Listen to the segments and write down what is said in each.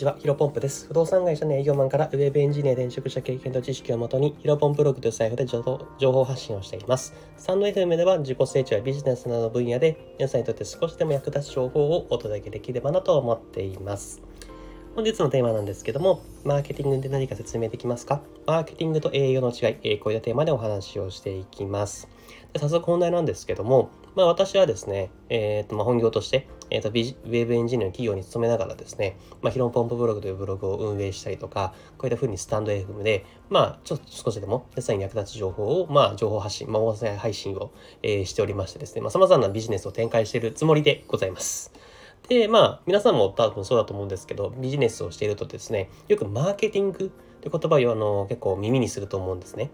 ちは、ヒロポンプです。不動産会社の営業マンからウェブエンジニア転職した経験と知識をもとに、ヒロポンプログという財布で情報発信をしています。スタンド FM では自己成長やビジネスなどの分野で、皆さんにとって少しでも役立つ情報をお届けできればなと思っています。本日のテーマなんですけども、マーケティングで何か説明できますか？マーケティングと営業の違い、こういったテーマでお話をしていきます。で早速本題なんですけども、まあ、私はですね、えーとまあ、本業として、えーと、ウェブエンジニアの企業に勤めながらですね、まあ、ヒロンポンプブログというブログを運営したりとか、こういったふうにスタンド FM で、まあ、ちょっと少しでも皆さんに役立つ情報を、まあ、情報発信、まあ、音声配信を、えー、しておりましてですね、まあ、様々なビジネスを展開しているつもりでございます。で、まあ、皆さんも多分そうだと思うんですけど、ビジネスをしているとですね、よくマーケティングって言葉をあの結構耳にすると思うんですね。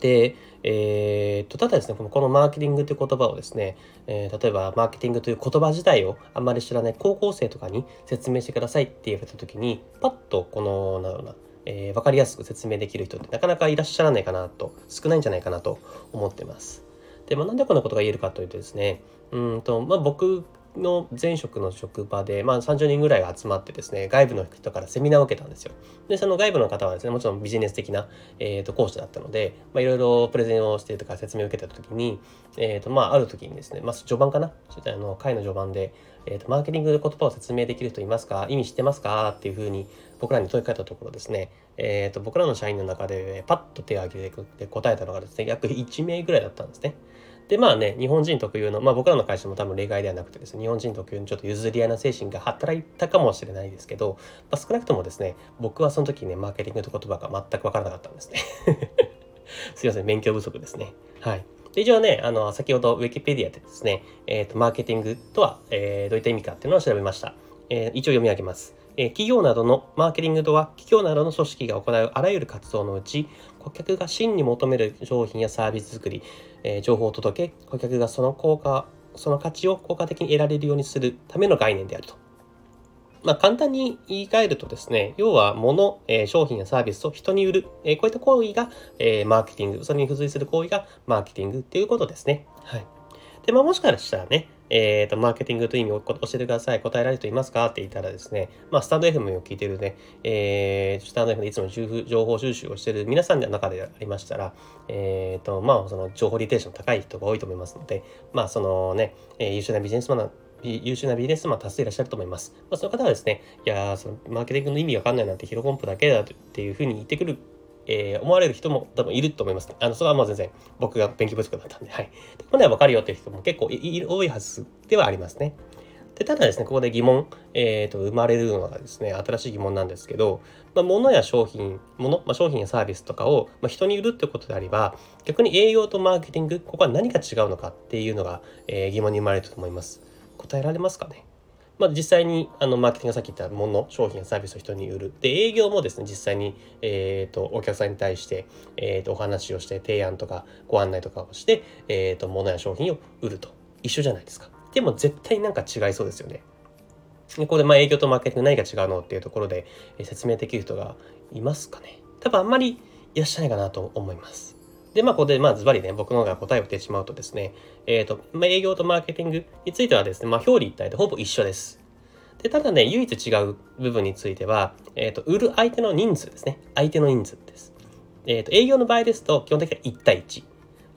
で、えー、とただですねこのマーケティングという言葉をですね、えー、例えばマーケティングという言葉自体をあんまり知らない高校生とかに説明してくださいって言われた時にパッとこのなんだろうな、えー、分かりやすく説明できる人ってなかなかいらっしゃらないかなと少ないんじゃないかなと思ってます。で、まあ、なんでこんなことが言えるかというとですねうんと、まあ、僕の前職の職場で、まあ、30人ぐらい集まってですね外部の人からセミナーを受けたんですよ。でその外部の方はですねもちろんビジネス的な、えーと、講師だったのでいろいろプレゼンをしてとか説明を受けた時に、えーとまあ、ある時にですね、まあ、序盤かな？あの会の序盤で、えーと、マーケティングで言葉を説明できる人いますか？意味知ってますか？っていうふうに僕らに問いかけたところですね、えーと、と僕らの社員の中でパッと手を挙げて答えたのがですね約1名ぐらいだったんですね。でまあね日本人特有のまあ僕らの会社も多分例外ではなくてですね日本人特有のちょっと譲り合いな精神が働いたかもしれないですけど、まあ、少なくともですね僕はその時ねマーケティングという言葉が全く分からなかったんですね。すいません勉強不足ですね。はい。で一応ねあの先ほどウィキペディアでですね、えーと、マーケティングとは、えー、どういった意味かっていうのを調べました、えー、一応読み上げます。え企業などのマーケティングとは企業などの組織が行うあらゆる活動のうち顧客が真に求める商品やサービス作り、え情報を届け顧客がその効果その価値を効果的に得られるようにするための概念であると。まあ、簡単に言い換えるとですね、要は物、え、商品やサービスを人に売る、え、こういった行為が、え、マーケティング、それに付随する行為がマーケティングっていうことですね。はい。で、まあ、もしかしたらね、えっ、ー、と、マーケティングという意味を教えてください。答えられる人いますか？って言ったらですね、まあ、スタンド FM を聞いてるね、えー、スタンド FM でいつも情報収集をしてる皆さんの中でありましたら、えっ、ー、と、まあ、その情報リテーション高い人が多いと思いますので、まあ、そのね、えー、優秀なビジネスマン優秀なビジネスマン多数いらっしゃると思います。まあ、その方はですね、いやそのマーケティングの意味わかんないなんてヒロコンプだけだっていうふうに言ってくるえー、思われる人も多分いると思います。あの、それはまあ全然僕が勉強不足だったんで、はい。これはわかるよっていう人も結構い多いはずではありますね。で、ただですね、ここで疑問、えっ、ー、と、生まれるのがですね、新しい疑問なんですけど、まあ、物や商品、物、まあ、商品やサービスとかを、まあ、人に売るってことであれば、逆に営業とマーケティング、ここは何が違うのかっていうのが、えー、疑問に生まれると思います。答えられますかね？まあ、実際にあのマーケティングがさっき言ったもの商品やサービスを人に売る。で営業もですね実際に、えーと、お客さんに対して、えーと、お話をして提案とかご案内とかをして、えーと、物や商品を売ると。一緒じゃないですか。でも絶対なんか違いそうですよね。でこれまあ営業とマーケティング何が違うのっていうところで、説明できる人がいますかね。多分あんまりいらっしゃらないかなと思います。で、まあ、ここで、まあ、ズバリね、僕の方が答えを言ってしまうとですね、えっ、ー、と、まあ、営業とマーケティングについてはですね、まあ、表裏一体でほぼ一緒です。で、ただね、唯一違う部分については、えっ、ー、と、売る相手の人数ですね。相手の人数です。えっ、ー、と、営業の場合ですと、基本的には1対1。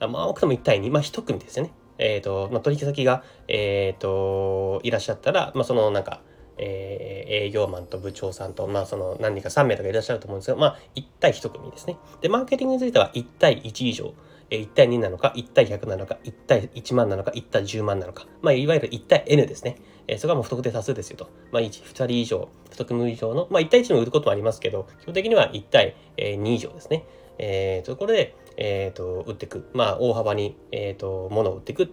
まあ、多くても1対2。まあ、1組ですよね。えっ、と、まあ、取引先が、えっ、と、いらっしゃったら、まあ、その、なんか、えー、営業マンと部長さんと、まあ、その何人か3名とかいらっしゃると思うんですけど、まあ、1対1組ですね。で、マーケティングについては1対1以上。1対2なのか、1対100なのか、1対1万なのか、1対10万なのか。まあ、いわゆる1対 N ですね。えそれはもう不特定多数ですよと。まあ、1、2人以上、不特務以上の、まあ、1対1も売ることもありますけど、基本的には1対2以上ですね。えー、ところで、えー、と売っていく。まあ、大幅に、えー、と物を売っていく。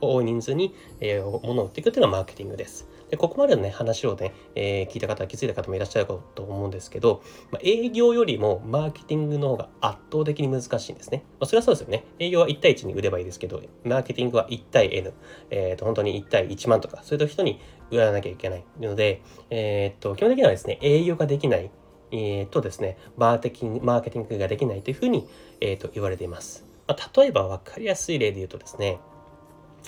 多い人数に、えー、物を売っていくっていうのがマーケティングです。でここまでのね、話をね、えー、聞いた方、気づいた方もいらっしゃると思うんですけど、まあ、営業よりもマーケティングの方が圧倒的に難しいんですね。まあ、それはそうですよね。営業は1対1に売ればいいですけど、マーケティングは1対 N、え、ー、と、本当に1対1万とか、そういう人に売らなきゃいけないので、えっ、と、基本的にはですね、営業ができない、えっ、とですね、マーケティング、マーケティングができないというふうに、えっ、と、言われています。まあ、例えば分かりやすい例で言うとですね、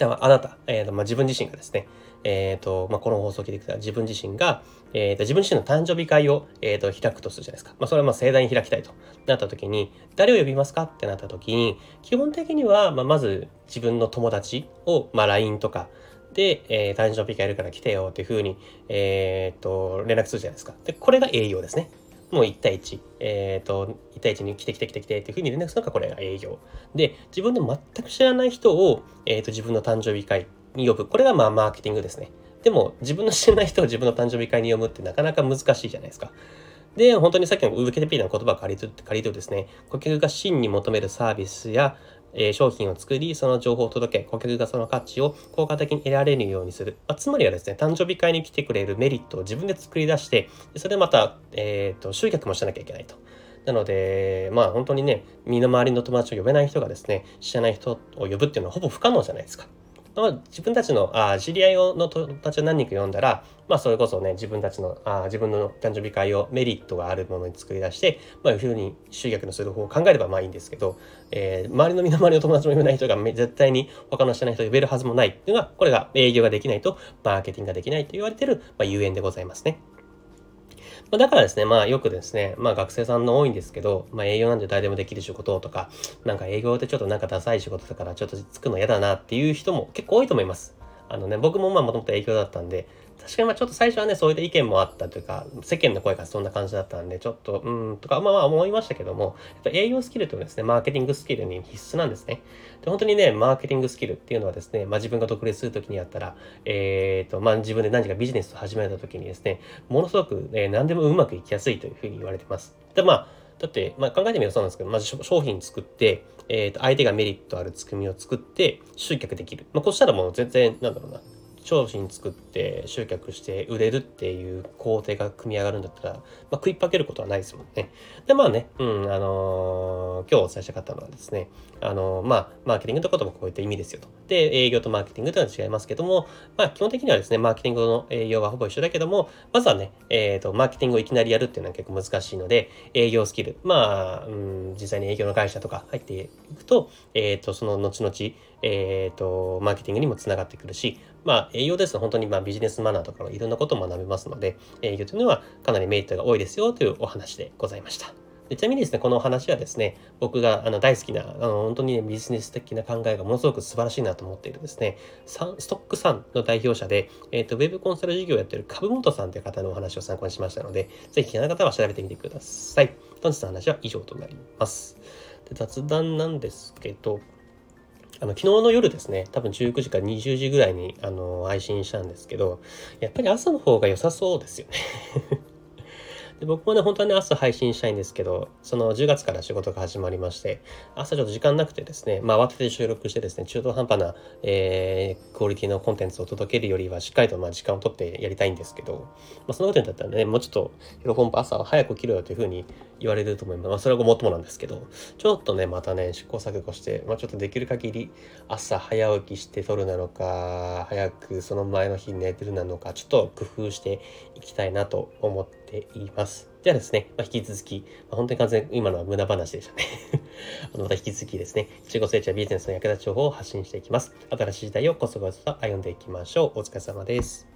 ではあなた、えーとまあ、自分自身がですね、え、ー、と、まあ、この放送を聞いてくれた自分自身が、え、ー、と、自分自身の誕生日会を、え、ー、と、開くとするじゃないですか。まあ、それはまあ、盛大に開きたいとなった時に、誰を呼びますか？ってなった時に、基本的には、まあ、まず自分の友達を、まあ、LINE とか、で、えー、誕生日会やるから来てよっていうふうに、えっ、と、連絡するじゃないですか。で、これが営業ですね。もう1対1、えっ、と、1対1に来て来て来て来てっていうふうに連絡するのがこれが営業。で、自分で全く知らない人を、えっ、と、自分の誕生日会に呼ぶ。これがまあマーケティングですね。でも自分の知らない人を自分の誕生日会に呼ぶってなかなか難しいじゃないですか。で、本当にさっきのウケデピーの言葉を借りる借りるとですね、顧客が真に求めるサービスや、え、商品を作り、その情報を届け、顧客がその価値を効果的に得られるようにする。まあ、つまりはですね、誕生日会に来てくれるメリットを自分で作り出して、それでまた、え、ー、と、集客もしなきゃいけないと。なので、まあ本当にね、身の回りの友達を呼べない人がですね、知らない人を呼ぶっていうのはほぼ不可能じゃないですか。まあ、自分たちのあ知り合いの友達を何人か呼んだら、まあ、それこそね自分たちのあ自分の誕生日会をメリットがあるものに作り出して、まあ、いうふうに集客のする方を考えればまあいいんですけど、えー、周りの身の回りの友達も呼べない人が絶対に他の知らない人を呼べるはずもないっていうのがこれが営業ができないとマーケティングができないと言われてる、まあ、ゆえんでございますね。ま、だからですね、まあよくですね、まあ学生さんの多いんですけど、まあ営業なんて誰でもできる仕事とか、なんか営業ってちょっとなんかダサい仕事だからちょっとつくの嫌だなっていう人も結構多いと思います。あのね、僕もまあもともと営業だったんで、確かにまあちょっと最初はね、そういった意見もあったというか、世間の声がそんな感じだったんで、ちょっと、うん、とか、まあまあ思いましたけども、やっぱ営業スキルというのはですね、マーケティングスキルに必須なんですね。で、本当にね、マーケティングスキルっていうのはですね、まあ自分が独立するときにやったら、えっ、ー、と、まあ自分で何かビジネスを始めたときにですね、ものすごく、えー、何でもうまくいきやすいというふうに言われてます。で、まあ、だって、まあ、考えてみるとそうなんですけど、まず商品作って、えっ、ー、と、相手がメリットある仕組みを作って、集客できる。まあ、こうしたらもう全然、なんだろうな、商品作って集客して売れるっていう工程が組み上がるんだったら、まあ、食いっぱけることはないですもんね。で、まあね、うん、あのー、今日お伝えしたかったのはですね、あのー、まあ、マーケティングとかともこういった意味ですよと。で、営業とマーケティングというのは違いますけども、まあ、基本的にはですね、マーケティングの営業はほぼ一緒だけども、まずはね、えっ、ー、と、マーケティングをいきなりやるっていうのは結構難しいので、営業スキル、まあ、うん、実際に営業の会社とか入っていくと、えっ、と、その後々、えっ、と、マーケティングにもつながってくるし、まあ、営業ですと本当にまあビジネスマナーとかのいろんなことを学べますので、営業というのはかなりメリットが多いですよというお話でございました。でちなみにですね、このお話はですね、僕があの大好きな、あの本当に、ね、ビジネス的な考えがものすごく素晴らしいなと思っているですね、ストックさんの代表者で、え、ー、と、ウェブコンサル事業をやっている株本さんという方のお話を参考にしましたので、ぜひ気になる方は調べてみてください。本日の話は以上となります。で雑談なんですけど、あの、昨日の夜ですね、多分19時から20時ぐらいに、あの、配信したんですけど、やっぱり朝の方が良さそうですよね。で僕もね、本当はね、朝配信したいんですけど、その10月から仕事が始まりまして、朝ちょっと時間なくてですね、まあ慌てて収録してですね、中途半端な、えー、クオリティのコンテンツを届けるよりは、しっかりとまあ時間を取ってやりたいんですけど、まあそのことにだったらね、もうちょっと、ヒロポンプ朝は早く起きろよというふうに言われると思います。まあそれはごもっともなんですけど、ちょっとね、またね、試行錯誤して、まあちょっとできる限り朝早起きして撮るなのか、早くその前の日寝てるなのか、ちょっと工夫していきたいなと思ってっています。じゃあですね、まあ、引き続き、まあ、本当に完全今のは無駄話でしたね あのまた引き続きですね、中国成長ビジネスの役立ち情報を発信していきます。新しい時代をこそこそと歩んでいきましょう。お疲れ様です。